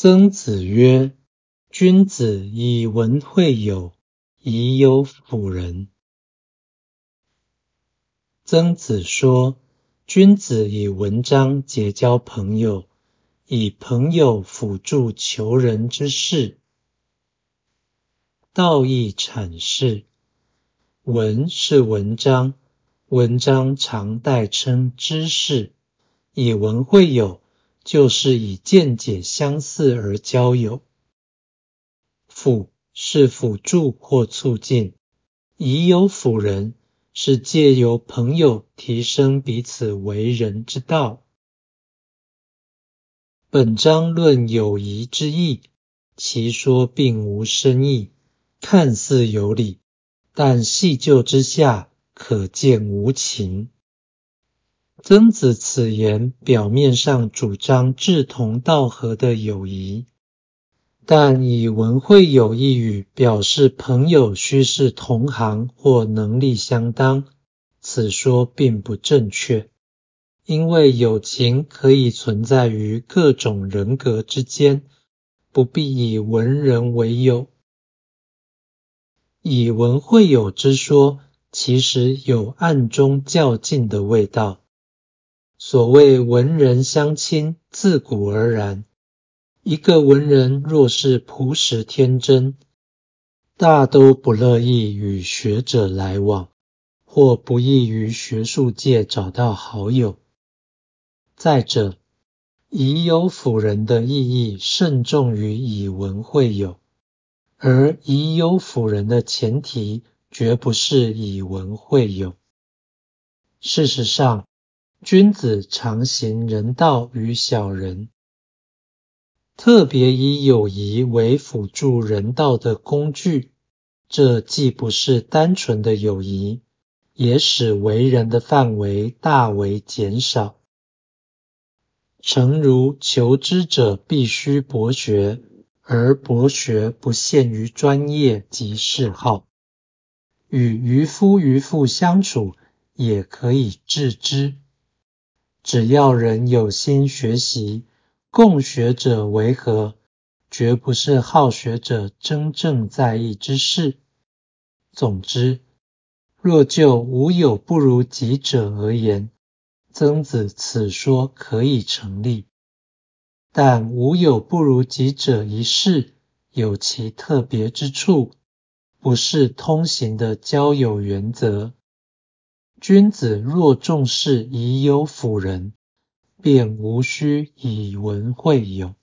曾子曰：“君子以文会友，以友辅仁。”曾子说，君子以文章结交朋友，以朋友辅助求人之事。道义阐释：文是文章，文章常代称知识，以文会友。就是以见解相似而交友，辅是辅助或促进，以友辅仁是借由朋友提升彼此为人之道。本章论友谊之意，其说并无深意，看似有理，但细究之下，可见无情。曾子此言表面上主张志同道合的友谊，但以文会友一语表示朋友须是同行或能力相当，此说并不正确。因为友情可以存在于各种人格之间，不必以文人为友。以文会友之说，其实有暗中较劲的味道。所谓文人相亲，自古而然。一个文人若是朴实天真，大都不乐意与学者来往，或不易于学术界找到好友。再者，以友辅仁的意义慎重于以文会友，而以友辅仁的前提绝不是以文会友。事实上，君子常行人道于小人，特别以友谊为辅助人道的工具，这既不是单纯的友谊，也使为人的范围大为减少。诚如求知者必须博学，而博学不限于专业及嗜好，与渔夫渔妇相处也可以致知。只要人有心学习，共学者为何，绝不是好学者真正在意之事。总之，若就无有不如己者而言，曾子此说可以成立。但无有不如己者一事有其特别之处，不是通行的交友原则。君子若重视以有辅人，便无需以文会友。